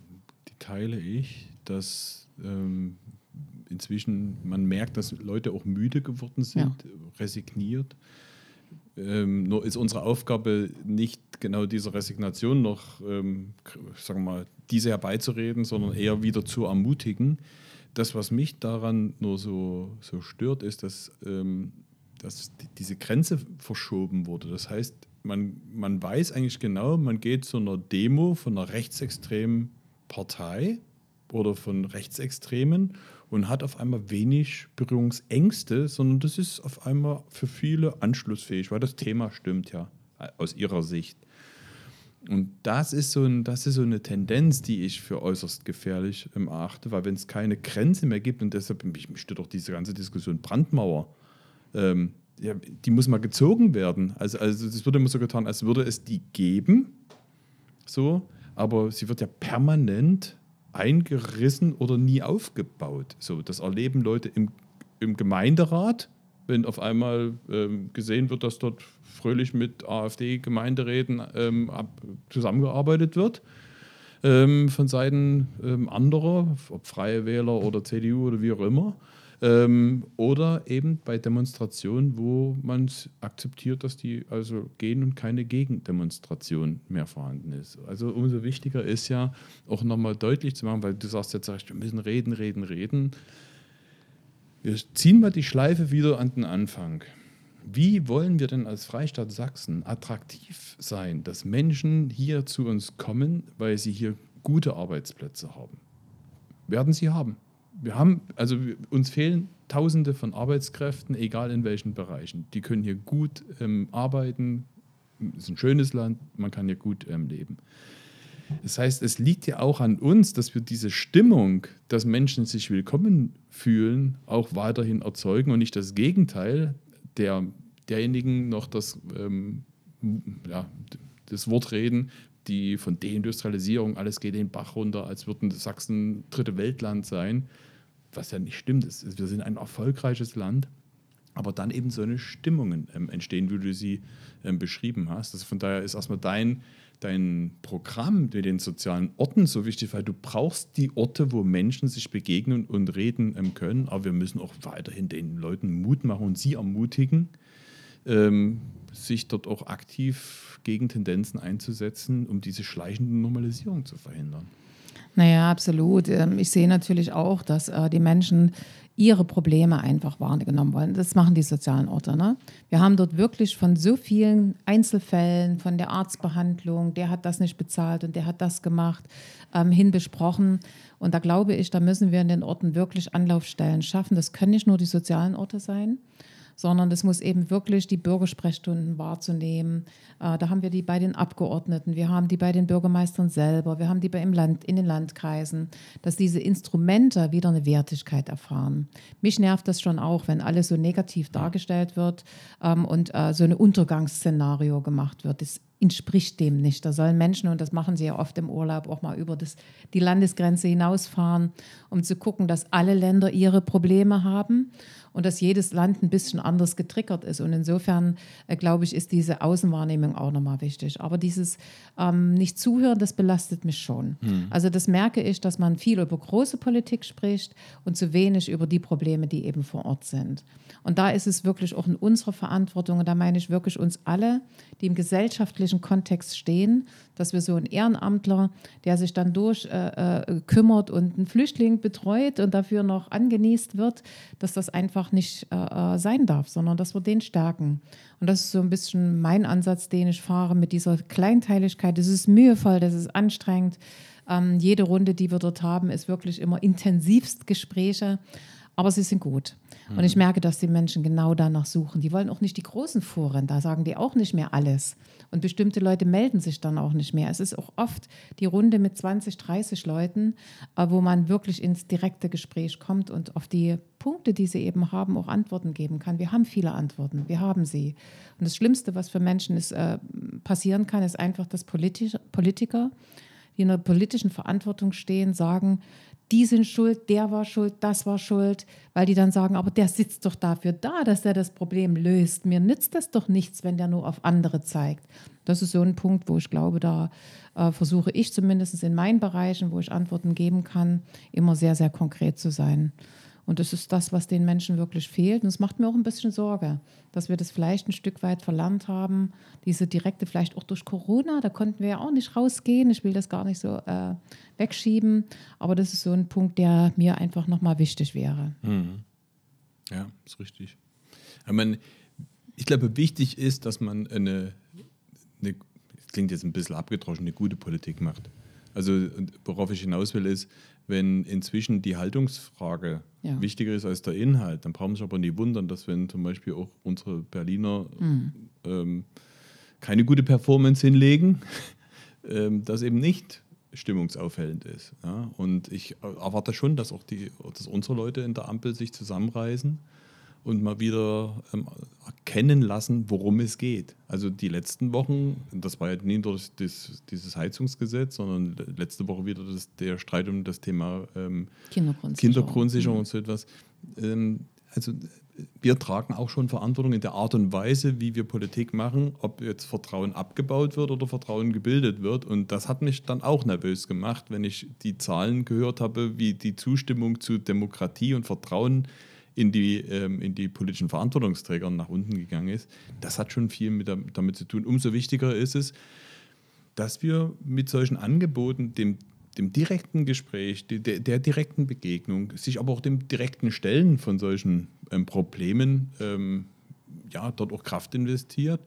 die teile ich, dass ähm, inzwischen man merkt, dass Leute auch müde geworden sind, ja. resigniert. Ähm, nur ist unsere Aufgabe nicht genau dieser Resignation noch, ähm, sagen wir mal, diese herbeizureden, sondern eher wieder zu ermutigen. Das, was mich daran nur so, so stört, ist, dass, ähm, dass die, diese Grenze verschoben wurde. Das heißt, man, man weiß eigentlich genau, man geht zu einer Demo von einer rechtsextremen Partei oder von Rechtsextremen und hat auf einmal wenig Berührungsängste, sondern das ist auf einmal für viele anschlussfähig, weil das Thema stimmt ja aus ihrer Sicht. Und das ist, so ein, das ist so eine Tendenz, die ich für äußerst gefährlich erachte, weil wenn es keine Grenze mehr gibt, und deshalb mich, mich stört auch diese ganze Diskussion Brandmauer, ähm, ja, die muss mal gezogen werden. Also, also das wird immer so getan, als würde es die geben, so, aber sie wird ja permanent eingerissen oder nie aufgebaut. So, das erleben Leute im, im Gemeinderat, wenn auf einmal ähm, gesehen wird, dass dort fröhlich mit AfD-Gemeinderäten ähm, zusammengearbeitet wird ähm, von Seiten ähm, anderer, ob Freie Wähler oder CDU oder wie auch immer. Ähm, oder eben bei Demonstrationen, wo man akzeptiert, dass die also gehen und keine Gegendemonstration mehr vorhanden ist. Also umso wichtiger ist ja auch nochmal deutlich zu machen, weil du sagst jetzt, wir müssen reden, reden, reden. Wir ziehen mal die Schleife wieder an den Anfang. Wie wollen wir denn als Freistaat Sachsen attraktiv sein, dass Menschen hier zu uns kommen, weil sie hier gute Arbeitsplätze haben? Werden sie haben wir haben, also uns fehlen Tausende von Arbeitskräften, egal in welchen Bereichen. Die können hier gut ähm, arbeiten. Es ist ein schönes Land, man kann hier gut ähm, leben. Das heißt, es liegt ja auch an uns, dass wir diese Stimmung, dass Menschen sich willkommen fühlen, auch weiterhin erzeugen und nicht das Gegenteil der, derjenigen noch das, ähm, ja, das Wort reden, die von Deindustrialisierung, alles geht den Bach runter, als würden Sachsen dritte Weltland sein was ja nicht stimmt. Ist, wir sind ein erfolgreiches Land, aber dann eben so eine Stimmungen ähm, entstehen, wie du sie ähm, beschrieben hast. Also von daher ist erstmal dein, dein Programm mit den sozialen Orten so wichtig, weil du brauchst die Orte, wo Menschen sich begegnen und reden ähm, können, aber wir müssen auch weiterhin den Leuten Mut machen und sie ermutigen, ähm, sich dort auch aktiv gegen Tendenzen einzusetzen, um diese schleichende Normalisierung zu verhindern. Naja, absolut. Ähm, ich sehe natürlich auch, dass äh, die Menschen ihre Probleme einfach wahrgenommen wollen. Das machen die sozialen Orte. Ne? Wir haben dort wirklich von so vielen Einzelfällen, von der Arztbehandlung, der hat das nicht bezahlt und der hat das gemacht, ähm, hin besprochen. Und da glaube ich, da müssen wir in den Orten wirklich Anlaufstellen schaffen. Das können nicht nur die sozialen Orte sein, sondern es muss eben wirklich die Bürgersprechstunden wahrzunehmen. Äh, da haben wir die bei den Abgeordneten, wir haben die bei den Bürgermeistern selber, wir haben die bei im Land, in den Landkreisen, dass diese Instrumente wieder eine Wertigkeit erfahren. Mich nervt das schon auch, wenn alles so negativ dargestellt wird ähm, und äh, so ein Untergangsszenario gemacht wird. Das entspricht dem nicht. Da sollen Menschen, und das machen sie ja oft im Urlaub, auch mal über das, die Landesgrenze hinausfahren, um zu gucken, dass alle Länder ihre Probleme haben und dass jedes Land ein bisschen anders getriggert ist. Und insofern, äh, glaube ich, ist diese Außenwahrnehmung auch nochmal wichtig. Aber dieses ähm, Nicht-Zuhören, das belastet mich schon. Hm. Also das merke ich, dass man viel über große Politik spricht und zu wenig über die Probleme, die eben vor Ort sind. Und da ist es wirklich auch in unserer Verantwortung, und da meine ich wirklich uns alle, die im gesellschaftlichen Kontext stehen, dass wir so einen Ehrenamtler, der sich dann durch äh, äh, kümmert und einen Flüchtling betreut und dafür noch angenießt wird, dass das einfach nicht äh, äh, sein darf, sondern dass wir den stärken. Und das ist so ein bisschen mein Ansatz, den ich fahre mit dieser Kleinteiligkeit. Das ist mühevoll, das ist anstrengend. Ähm, jede Runde, die wir dort haben, ist wirklich immer intensivst Gespräche aber sie sind gut. Und ich mhm. merke, dass die Menschen genau danach suchen. Die wollen auch nicht die großen Foren, da sagen die auch nicht mehr alles. Und bestimmte Leute melden sich dann auch nicht mehr. Es ist auch oft die Runde mit 20, 30 Leuten, äh, wo man wirklich ins direkte Gespräch kommt und auf die Punkte, die sie eben haben, auch Antworten geben kann. Wir haben viele Antworten, wir haben sie. Und das Schlimmste, was für Menschen ist, äh, passieren kann, ist einfach, dass Politiker, die in einer politischen Verantwortung stehen, sagen, die sind schuld, der war schuld, das war schuld, weil die dann sagen, aber der sitzt doch dafür da, dass er das Problem löst. Mir nützt das doch nichts, wenn der nur auf andere zeigt. Das ist so ein Punkt, wo ich glaube, da äh, versuche ich zumindest in meinen Bereichen, wo ich Antworten geben kann, immer sehr, sehr konkret zu sein. Und das ist das, was den Menschen wirklich fehlt. Und es macht mir auch ein bisschen Sorge, dass wir das vielleicht ein Stück weit verlernt haben. Diese direkte, vielleicht auch durch Corona, da konnten wir ja auch nicht rausgehen. Ich will das gar nicht so äh, wegschieben. Aber das ist so ein Punkt, der mir einfach nochmal wichtig wäre. Mhm. Ja, ist richtig. Ich, meine, ich glaube, wichtig ist, dass man eine, eine, klingt jetzt ein bisschen abgedroschen, eine gute Politik macht. Also worauf ich hinaus will, ist, wenn inzwischen die Haltungsfrage ja. wichtiger ist als der Inhalt, dann brauchen wir uns aber nie wundern, dass wenn zum Beispiel auch unsere Berliner mhm. ähm, keine gute Performance hinlegen, <laughs> ähm, das eben nicht stimmungsaufhellend ist. Ja? Und ich erwarte schon, dass auch die, dass unsere Leute in der Ampel sich zusammenreißen und mal wieder ähm, erkennen lassen, worum es geht. Also die letzten Wochen, das war ja nie durch das, dieses Heizungsgesetz, sondern letzte Woche wieder das, der Streit um das Thema ähm, Kindergrundsicherung. Kindergrundsicherung und so etwas. Ähm, also wir tragen auch schon Verantwortung in der Art und Weise, wie wir Politik machen, ob jetzt Vertrauen abgebaut wird oder Vertrauen gebildet wird. Und das hat mich dann auch nervös gemacht, wenn ich die Zahlen gehört habe, wie die Zustimmung zu Demokratie und Vertrauen in die, ähm, in die politischen Verantwortungsträger nach unten gegangen ist. Das hat schon viel mit, damit zu tun. Umso wichtiger ist es, dass wir mit solchen Angeboten dem, dem direkten Gespräch, der, der direkten Begegnung, sich aber auch dem direkten Stellen von solchen ähm, Problemen ähm, ja, dort auch Kraft investiert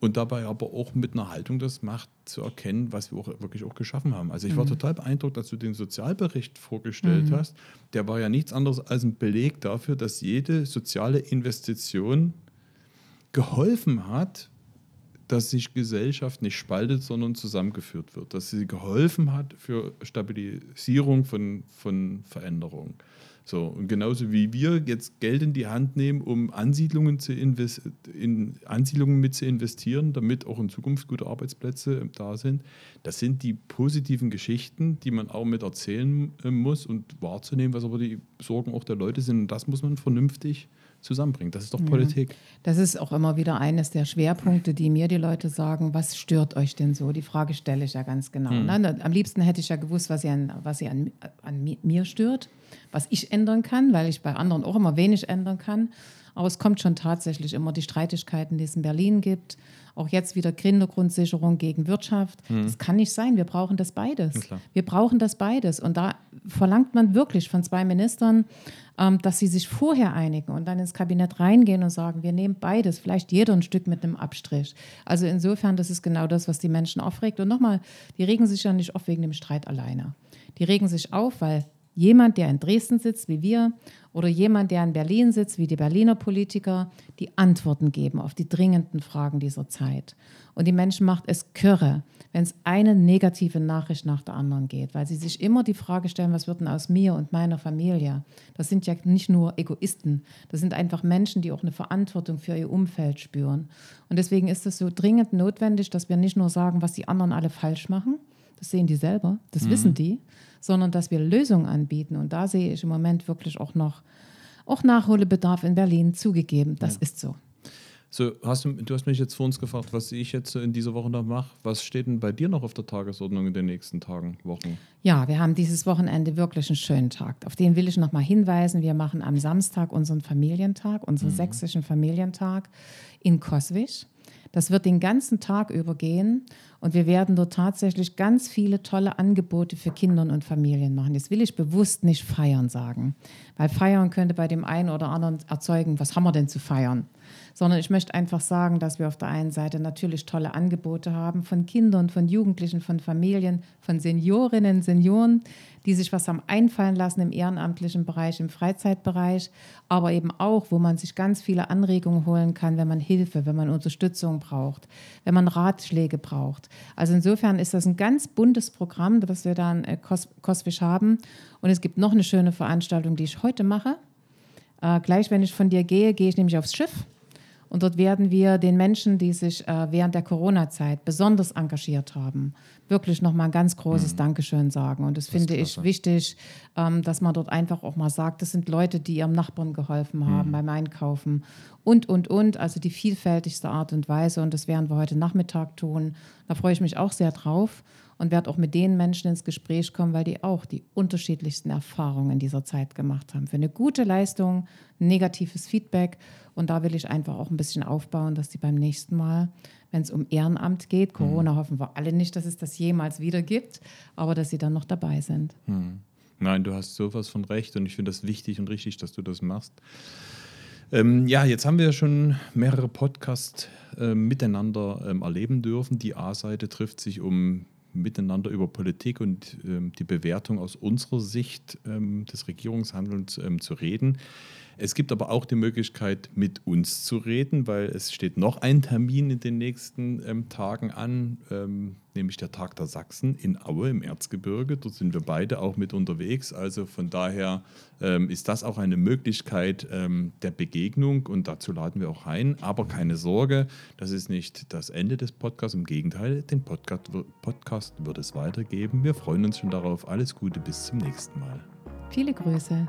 und dabei aber auch mit einer Haltung das macht, zu erkennen, was wir auch wirklich auch geschaffen haben. Also ich war mhm. total beeindruckt, dass du den Sozialbericht vorgestellt mhm. hast. Der war ja nichts anderes als ein Beleg dafür, dass jede soziale Investition geholfen hat, dass sich Gesellschaft nicht spaltet, sondern zusammengeführt wird. Dass sie geholfen hat für Stabilisierung von, von Veränderungen. So, und genauso wie wir jetzt Geld in die Hand nehmen, um Ansiedlungen, zu in Ansiedlungen mit zu investieren, damit auch in Zukunft gute Arbeitsplätze da sind, das sind die positiven Geschichten, die man auch mit erzählen äh, muss und wahrzunehmen, was aber die Sorgen auch der Leute sind. Und das muss man vernünftig zusammenbringen. Das ist doch Politik. Ja. Das ist auch immer wieder eines der Schwerpunkte, die mir die Leute sagen, was stört euch denn so? Die Frage stelle ich ja ganz genau. Hm. Ne? Am liebsten hätte ich ja gewusst, was sie, an, was sie an, an mir stört, was ich ändern kann, weil ich bei anderen auch immer wenig ändern kann. Aber es kommt schon tatsächlich immer die Streitigkeiten, die es in Berlin gibt. Auch jetzt wieder Kindergrundsicherung gegen Wirtschaft. Mhm. Das kann nicht sein. Wir brauchen das beides. Ja, wir brauchen das beides. Und da verlangt man wirklich von zwei Ministern, ähm, dass sie sich vorher einigen und dann ins Kabinett reingehen und sagen, wir nehmen beides, vielleicht jeder ein Stück mit einem Abstrich. Also insofern, das ist genau das, was die Menschen aufregt. Und nochmal, die regen sich ja nicht auf wegen dem Streit alleine. Die regen sich auf, weil jemand, der in Dresden sitzt, wie wir, oder jemand, der in Berlin sitzt, wie die Berliner Politiker, die Antworten geben auf die dringenden Fragen dieser Zeit. Und die Menschen macht es kürre, wenn es eine negative Nachricht nach der anderen geht, weil sie sich immer die Frage stellen, was wird denn aus mir und meiner Familie? Das sind ja nicht nur Egoisten, das sind einfach Menschen, die auch eine Verantwortung für ihr Umfeld spüren. Und deswegen ist es so dringend notwendig, dass wir nicht nur sagen, was die anderen alle falsch machen, das sehen die selber, das mhm. wissen die, sondern dass wir Lösungen anbieten. Und da sehe ich im Moment wirklich auch noch auch Nachholbedarf in Berlin zugegeben. Das ja. ist so. So, hast du, du hast mich jetzt vor uns gefragt, was ich jetzt in dieser Woche noch mache. Was steht denn bei dir noch auf der Tagesordnung in den nächsten Tagen, Wochen? Ja, wir haben dieses Wochenende wirklich einen schönen Tag. Auf den will ich noch mal hinweisen. Wir machen am Samstag unseren Familientag, unseren mhm. sächsischen Familientag in Koswig. Das wird den ganzen Tag übergehen und wir werden dort tatsächlich ganz viele tolle Angebote für Kinder und Familien machen. Das will ich bewusst nicht feiern sagen, weil feiern könnte bei dem einen oder anderen erzeugen, was haben wir denn zu feiern? sondern ich möchte einfach sagen, dass wir auf der einen Seite natürlich tolle Angebote haben von Kindern, von Jugendlichen, von Familien, von Seniorinnen, Senioren, die sich was haben einfallen lassen im ehrenamtlichen Bereich, im Freizeitbereich, aber eben auch, wo man sich ganz viele Anregungen holen kann, wenn man Hilfe, wenn man Unterstützung braucht, wenn man Ratschläge braucht. Also insofern ist das ein ganz buntes Programm, das wir dann äh, Koswisch haben. Und es gibt noch eine schöne Veranstaltung, die ich heute mache. Äh, gleich, wenn ich von dir gehe, gehe ich nämlich aufs Schiff und dort werden wir den Menschen, die sich äh, während der Corona-Zeit besonders engagiert haben, wirklich nochmal ein ganz großes mhm. Dankeschön sagen. Und das, das finde ich wichtig, ähm, dass man dort einfach auch mal sagt, das sind Leute, die ihrem Nachbarn geholfen haben mhm. beim Einkaufen und, und, und. Also die vielfältigste Art und Weise. Und das werden wir heute Nachmittag tun. Da freue ich mich auch sehr drauf und werde auch mit den Menschen ins Gespräch kommen, weil die auch die unterschiedlichsten Erfahrungen in dieser Zeit gemacht haben. Für eine gute Leistung, negatives Feedback. Und da will ich einfach auch ein bisschen aufbauen, dass die beim nächsten Mal, wenn es um Ehrenamt geht, Corona mhm. hoffen wir alle nicht, dass es das jemals wieder gibt, aber dass sie dann noch dabei sind. Mhm. Nein, du hast sowas von recht und ich finde das wichtig und richtig, dass du das machst. Ähm, ja, jetzt haben wir schon mehrere Podcasts äh, miteinander ähm, erleben dürfen. Die A-Seite trifft sich, um miteinander über Politik und ähm, die Bewertung aus unserer Sicht ähm, des Regierungshandelns ähm, zu reden. Es gibt aber auch die Möglichkeit, mit uns zu reden, weil es steht noch ein Termin in den nächsten ähm, Tagen an, ähm, nämlich der Tag der Sachsen in Aue im Erzgebirge. Dort sind wir beide auch mit unterwegs. Also von daher ähm, ist das auch eine Möglichkeit ähm, der Begegnung und dazu laden wir auch ein. Aber keine Sorge, das ist nicht das Ende des Podcasts. Im Gegenteil, den Podcast, Podcast wird es weitergeben. Wir freuen uns schon darauf. Alles Gute, bis zum nächsten Mal. Viele Grüße.